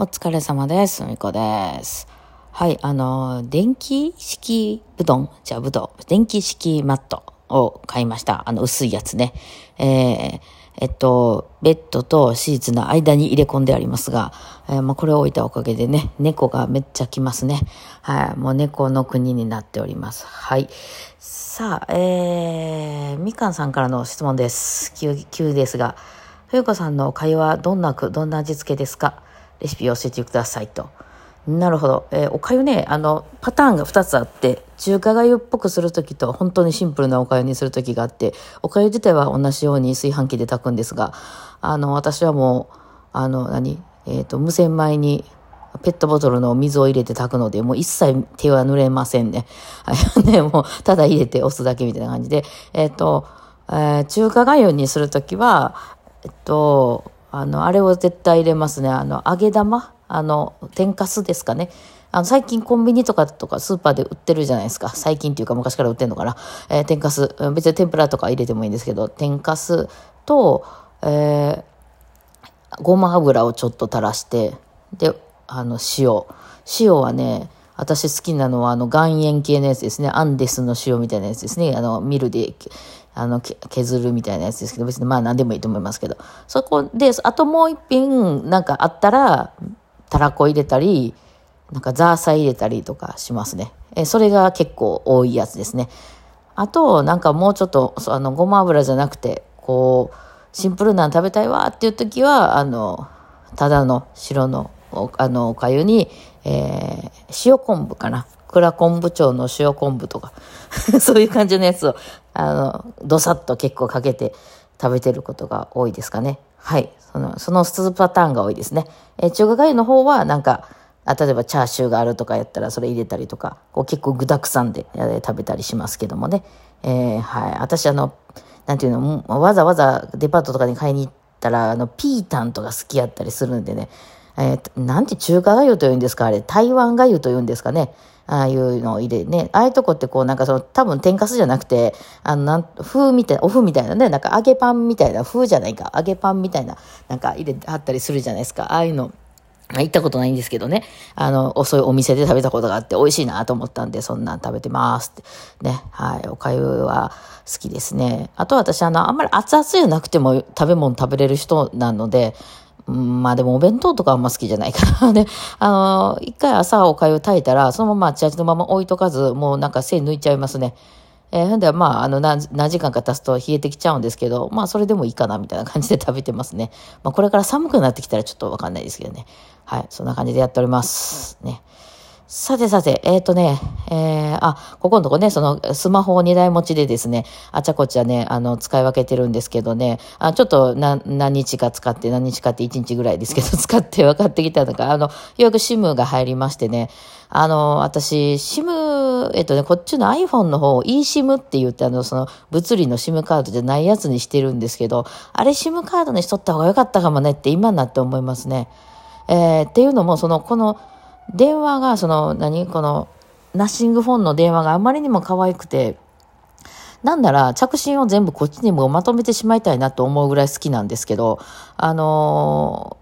お疲れ様です。みこです。はい、あの、電気式布団、じゃあ、ぶどう、電気式マットを買いました。あの、薄いやつね。えー、えっと、ベッドとシーツの間に入れ込んでありますが、えーまあ、これを置いたおかげでね、猫がめっちゃ来ますね。はい、もう猫の国になっております。はい。さあ、えー、みかんさんからの質問です。急、急ですが、冬子さんのお粥はどんなく、どんな味付けですか？レシピを教えてくださいと。なるほど。えーお粥ね、あの、パターンが2つあって、中華粥っぽくするときと、本当にシンプルなお粥にするときがあって、お粥自体は同じように炊飯器で炊くんですが、あの、私はもう、あの、何？えっ、と、無洗米に、ペットボトルの水を入れて炊くので、もう一切手は濡れませんね。ね、もう、ただ入れて押すだけみたいな感じで、えっ、と、えー中華粥にするときは、えっと、あの、あれを絶対入れますね。あの、揚げ玉？あの、天かすですかね。あの、最近コンビニとかとかスーパーで売ってるじゃないですか。最近っていうか昔から売ってんのかな。えー天かす。別に天ぷらとか入れてもいいんですけど、天かすと、えーごま油をちょっと垂らして、で、あの、塩。塩はね、私好きなのは、あの、岩塩系のやつですね。アンデスの塩みたいなやつですね。あの、ミルで、あの、削るみたいなやつですけど、別にまあ何でもいいと思いますけど。そこで、あともう一品、なんかあったら、たらこ入れたり、なんかザーサイ入れたりとかしますね。えそれが結構多いやつですね。あと、なんかもうちょっと、あの、ごま油じゃなくて、こう、シンプルなの食べたいわっていう時は、あの、ただの白の、おあの、おかゆに、えー塩昆布かな。蔵昆布町の塩昆布とか、そういう感じのやつを、あの、どさっと結構かけて食べてることが多いですかね。はい。その、その2パターンが多いですね。えー中華粥の方は、なんか、あ例えばチャーシューがあるとかやったらそれ入れたりとか、こう結構具沢山で、えー食べたりしますけどもね。えーはい。私あの、なんていうの、わざわざデパートとかに買いに行ったら、あの、ピータンとか好きやったりするんでね。えーなんて中華粥と言うんですかあれ、台湾粥と言うんですかね。ああいうのを入れね。ああいうとこってこうなんかその多分天かすじゃなくて、あのなん、風みたいな、お風みたいなね、なんか揚げパンみたいな、風じゃないか、揚げパンみたいな、なんか入れてあったりするじゃないですか。ああいうの。行ったことないんですけどね。あの、そういうお店で食べたことがあって美味しいなと思ったんで、そんなん食べてますって。ね。はい。おかゆは好きですね。あと私、あの、あんまり熱々じゃなくても食べ物食べれる人なので、まあでもお弁当とかあんま好きじゃないからね。あの、一回朝おかゆ炊いたら、そのままあっちあっちのまま置いとかず、もうなんか背抜いちゃいますね。えー、ほんで、まあ、あの何、何時間か経つと冷えてきちゃうんですけど、まあ、それでもいいかな、みたいな感じで食べてますね。まあ、これから寒くなってきたらちょっとわかんないですけどね。はい、そんな感じでやっております。ね。さてさて、えっ、とね、えー、あ、ここのとこね、そのスマホを2台持ちでですね、あちゃこちゃね、あの、使い分けてるんですけどね、あちょっと何何日か使って、何日かって1日ぐらいですけど、使って分かってきたのが、あの、ようやく SIM が入りましてね、あの、私、SIM、えっとね、こっちの iPhone の方を eSIM って言って、あの、その、物理の SIM カードじゃないやつにしてるんですけど、あれ SIM カードにしとった方が良かったかもねって今になって思いますね。えーっていうのも、その、この、電話が、その、何この、ナッシングフォンの電話があまりにも可愛くて、なんなら着信を全部こっちにもまとめてしまいたいなと思うぐらい好きなんですけど、あの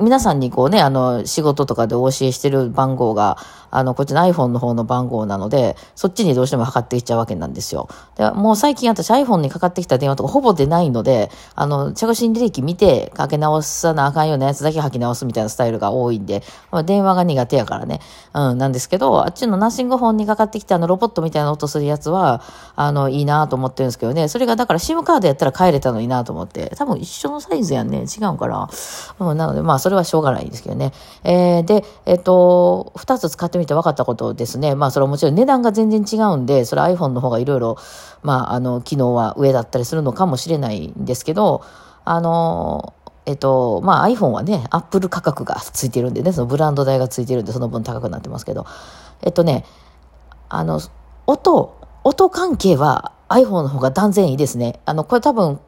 皆さんにこうね、あの、仕事とかでお教えしてる番号が、あの、こっちの iPhone の方の番号なので、そっちにどうしてもかかってきちゃうわけなんですよ。でもう最近私 iPhone にかかってきた電話とかほぼ出ないので、あの、着信履歴見てかけ直さなあかんようなやつだけ書き直すみたいなスタイルが多いんで、まあ、電話が苦手やからね。うん、なんですけど、あっちのナッシングフォンにかかってきたあのロボットみたいな音するやつは、あの、いいなと思ってるんですけどね。それがだから SIM カードやったら帰れたのになと思って。多分一緒のサイズやんね。違うかな。うん、なのででまあそれはしょうがないですけどね。えーで、えっ、と、二つ使ってみて分かったことですね。まあそれはもちろん値段が全然違うんで、それ iPhone の方がいろいろ、まああの、機能は上だったりするのかもしれないんですけど、あの、えっと、まあ iPhone はね、Apple 価格がついてるんでね、そのブランド代がついてるんで、その分高くなってますけど、えっとね、あの、音、音関係は iPhone の方が断然いいですね。あの、これ多分、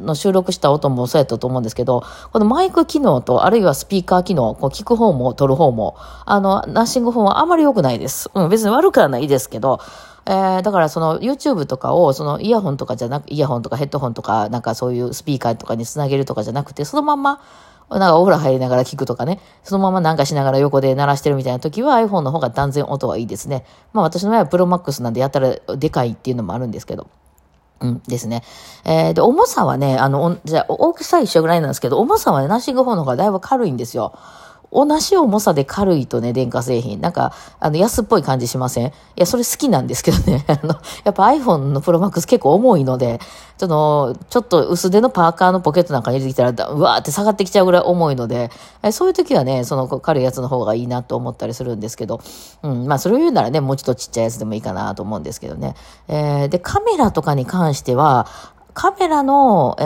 の収録した音もそうやったと思うんですけど、このマイク機能と、あるいはスピーカー機能、こう聞く方も撮る方も、あの、ナッシングフォンはあまり良くないです。うん、別に悪くはないですけど、えー、だからその YouTube とかをそのイヤホンとかじゃなく、イヤホンとかヘッドホンとかなんかそういうスピーカーとかにつなげるとかじゃなくて、そのまんまなんかお風呂入りながら聞くとかね、そのままなんかしながら横で鳴らしてるみたいな時は iPhone の方が断然音はいいですね。まあ私の場合はプロマックスなんでやったらでかいっていうのもあるんですけど。うんですね。えー、で、重さはね、あの、じゃ大きさ一緒ぐらいなんですけど、重さはね、ナッシング4の方がだいぶ軽いんですよ。同じ重さで軽いとね、電化製品。なんか、あの、安っぽい感じしませんいや、それ好きなんですけどね。あの、やっぱ iPhone の Pro Max 結構重いので、その、ちょっと薄手のパーカーのポケットなんかに入れてきたら、うわーって下がってきちゃうぐらい重いので、えそういう時はね、その軽いやつの方がいいなと思ったりするんですけど、うん、まあ、それを言うならね、もうちょっとちっちゃいやつでもいいかなと思うんですけどね。えー、で、カメラとかに関しては、カメラの、え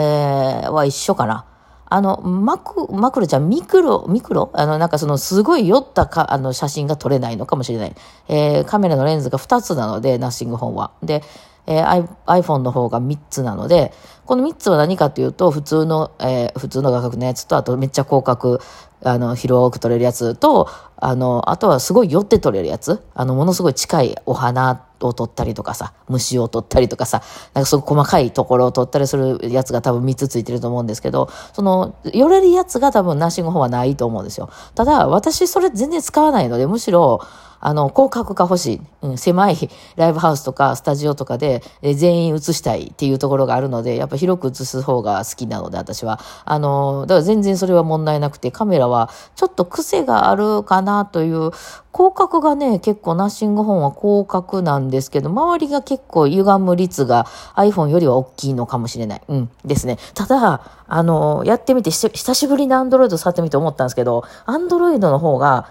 ー、は一緒かな。あの、マク、マクロちゃん、ミクロ、ミクロ？あの、なんかその、すごい酔ったか、あの、写真が撮れないのかもしれない。えー、カメラのレンズが2つなので、ナッシングフォンは。で、えー、iPhone の方が3つなので、この3つは何かというと、普通の、えー、普通の画角のやつと、あとめっちゃ広角、あの、広く撮れるやつと、あの、あとはすごい寄って撮れるやつ。あの、ものすごい近いお花を取ったりとかさ、虫を取ったりとかさ、なんかすごく細かいところを取ったりするやつが多分3つついてると思うんですけど、その、寄れるやつが多分ナッシング方はないと思うんですよ。ただ、私それ全然使わないので、むしろ、あの、広角が欲しい。うん、狭いライブハウスとかスタジオとかで、え全員映したいっていうところがあるので、やっぱ広く映す方が好きなので、私は。あの、だから全然それは問題なくて、カメラはちょっと癖があるかなという、広角がね、結構ナッシングフォンは広角なんですけど、周りが結構歪む率が iPhone よりは大きいのかもしれない。うん、ですね。ただ、あの、やってみて、久しぶりに Android 触ってみて思ったんですけど、Android の方が、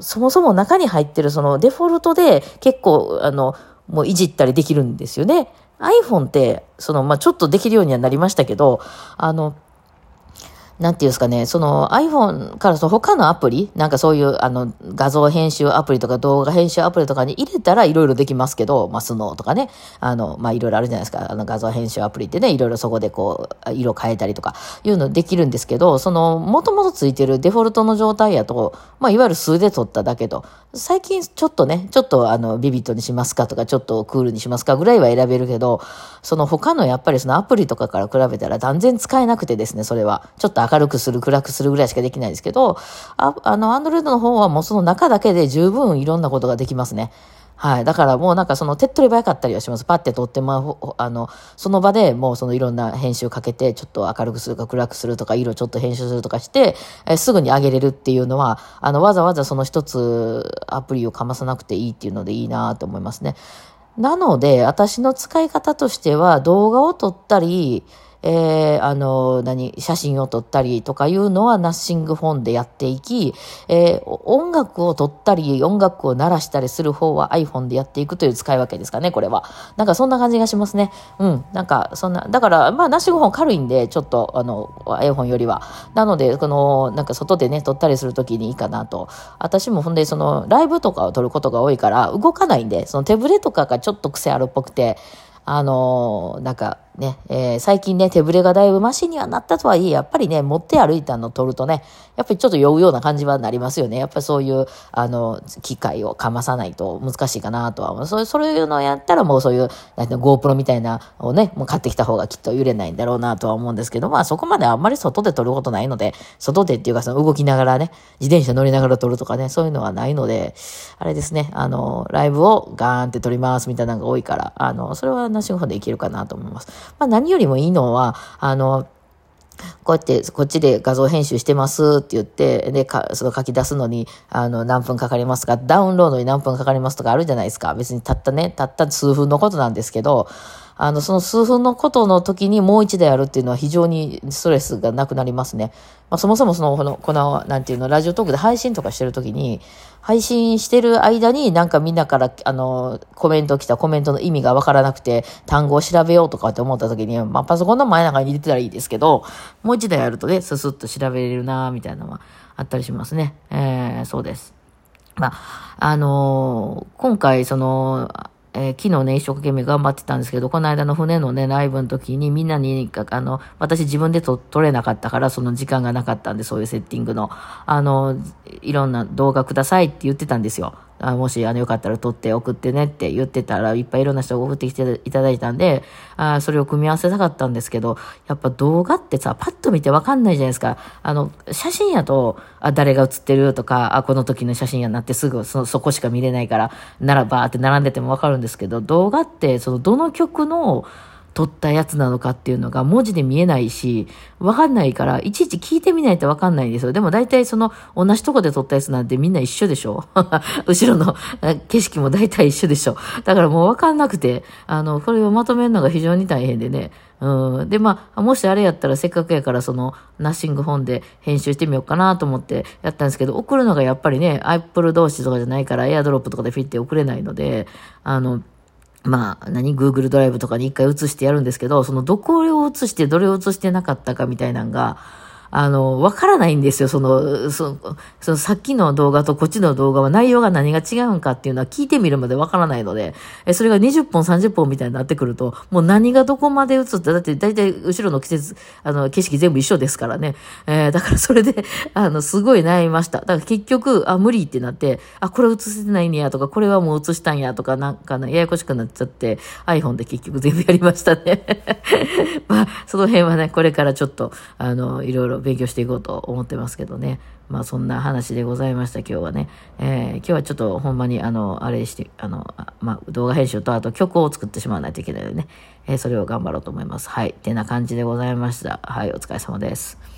そもそも中に入ってるそのデフォルトで結構、あの、もういじったりできるんですよね。iPhone って、その、まあ、ちょっとできるようにはなりましたけど、あの、なんていうんですかね、その iPhone からその他のアプリ、なんかそういうあの画像編集アプリとか動画編集アプリとかに入れたらいろいろできますけど、まあ、スノーとかね、あの、まあ、いろいろあるじゃないですか。あの画像編集アプリってね、いろいろそこでこう、色変えたりとかいうのできるんですけど、その、もともとついてるデフォルトの状態やと、まあ、いわゆる数で撮っただけと、最近ちょっとね、ちょっとあの、ビビットにしますかとか、ちょっとクールにしますかぐらいは選べるけど、その他のやっぱりそのアプリとかから比べたら断然使えなくてですね、それは。ちょっと明るくする、暗くするぐらいしかできないですけど、ああの、アンドロイドの方はもうその中だけで十分いろんなことができますね。はい。だからもうなんかその手っ取り早かったりはします。パッて撮って、まあ、あの、その場でもうそのいろんな編集かけて、ちょっと明るくするか暗くするとか、色ちょっと編集するとかして、えすぐに上げれるっていうのは、あの、わざわざその一つアプリをかまさなくていいっていうのでいいなと思いますね。なので、私の使い方としては動画を撮ったり、えー、あの、何、写真を撮ったりとかいうのはナッシングフォンでやっていき、えー、音楽を撮ったり、音楽を鳴らしたりする方は iPhone でやっていくという使い分けですかね、これは。なんかそんな感じがしますね。うん。なんか、そんな、だから、まあ、ナッシングフォン軽いんで、ちょっと、あの、iPhone よりは。なので、この、なんか外でね、撮ったりするときにいいかなと。私もほんで、その、ライブとかを撮ることが多いから、動かないんで、その手ぶれとかがちょっと癖あるっぽくて、あのなんか、ね、えー、最近ね、手ぶれがだいぶマシにはなったとはいえ、やっぱりね、持って歩いたのを取るとね、やっぱりちょっと酔うような感じはなりますよね。やっぱりそういう、あの、機械をかまさないと難しいかなとは思う。そうそういうのをやったらもうそういう、なんて GoPro みたいなをね、もう買ってきた方がきっと揺れないんだろうなとは思うんですけど、まあそこまであんまり外で撮ることないので、外でっていうかその動きながらね、自転車乗りながら撮るとかね、そういうのはないので、あれですね、あの、ライブをガーンって撮りますみたいなのが多いから、あの、それはなしごでいけるかなと思います。まあ何よりもいいのは、あの、こうやって、こっちで画像編集してますって言って、で、か、その書き出すのに、あの、何分かかりますか、ダウンロードに何分かかりますとかあるじゃないですか。別にたったね、たった数分のことなんですけど、あの、その数分のことの時にもう一台やるっていうのは非常にストレスがなくなりますね。まあ、そもそもその、この、この、なんていうの、ラジオトークで配信とかしてる時に、配信してる間になんかみんなから、あの、コメント来たコメントの意味がわからなくて、単語を調べようとかって思った時に、まあ、パソコンの前中に入れてたらいいですけど、もう一台やるとね、ススッと調べれるなみたいなのはあったりしますね。えー、そうです。まあ、あのー、今回、その、えー、昨日ね、一生懸命頑張ってたんですけど、この間の船のね、ライブの時にみんなに、あの、私自分でと撮れなかったから、その時間がなかったんで、そういうセッティングの、あの、いろんな動画くださいって言ってたんですよ。あもし、あの、よかったら撮って送ってねって言ってたら、いっぱいいろんな人が送ってきていただいたんで、あそれを組み合わせたかったんですけど、やっぱ動画ってさ、パッと見てわかんないじゃないですか。あの、写真やと、あ、誰が写ってるとか、あ、この時の写真やなってすぐそ、そこしか見れないから、ならばーって並んでてもわかるんですけど、動画って、その、どの曲の、撮ったやつなのかっていうのが文字で見えないし、わかんないから、いちいち聞いてみないとわかんないんですよ。でも大体その同じとこで撮ったやつなんてみんな一緒でしょ？後ろの景色も大体一緒でしょ？だからもうわかんなくて、あの、これをまとめるのが非常に大変でね。うん。で、まあ、もしあれやったらせっかくやからそのナッシング本で編集してみようかなと思ってやったんですけど、送るのがやっぱりね、Apple 同士とかじゃないからエアドロップとかでフィって送れないので、あの、まあ、何 ?Google ドライブとかに一回移してやるんですけど、そのどこを移してどれを移してなかったかみたいなのが、あの、わからないんですよ。その、その、そのさっきの動画とこっちの動画は内容が何が違うんかっていうのは聞いてみるまでわからないので、え、それが20本30本みたいになってくると、もう何がどこまで映った、だって大体後ろの季節、あの、景色全部一緒ですからね。えー、だからそれで、あの、すごい悩みました。だから結局、あ、無理ってなって、あ、これ映せてないんやとか、これはもう映したんやとか、なんかね、ややこしくなっちゃって、iPhone で結局全部やりましたね。まあ、その辺はね、これからちょっと、あの、いろいろ勉強していこうと思ってますけどね。まあそんな話でございました、今日はね。えー、今日はちょっとほんまにあの、あれして、あの、まあ動画編集とあと曲を作ってしまわないといけないのでね。えー、それを頑張ろうと思います。はい。ってな感じでございました。はい、お疲れ様です。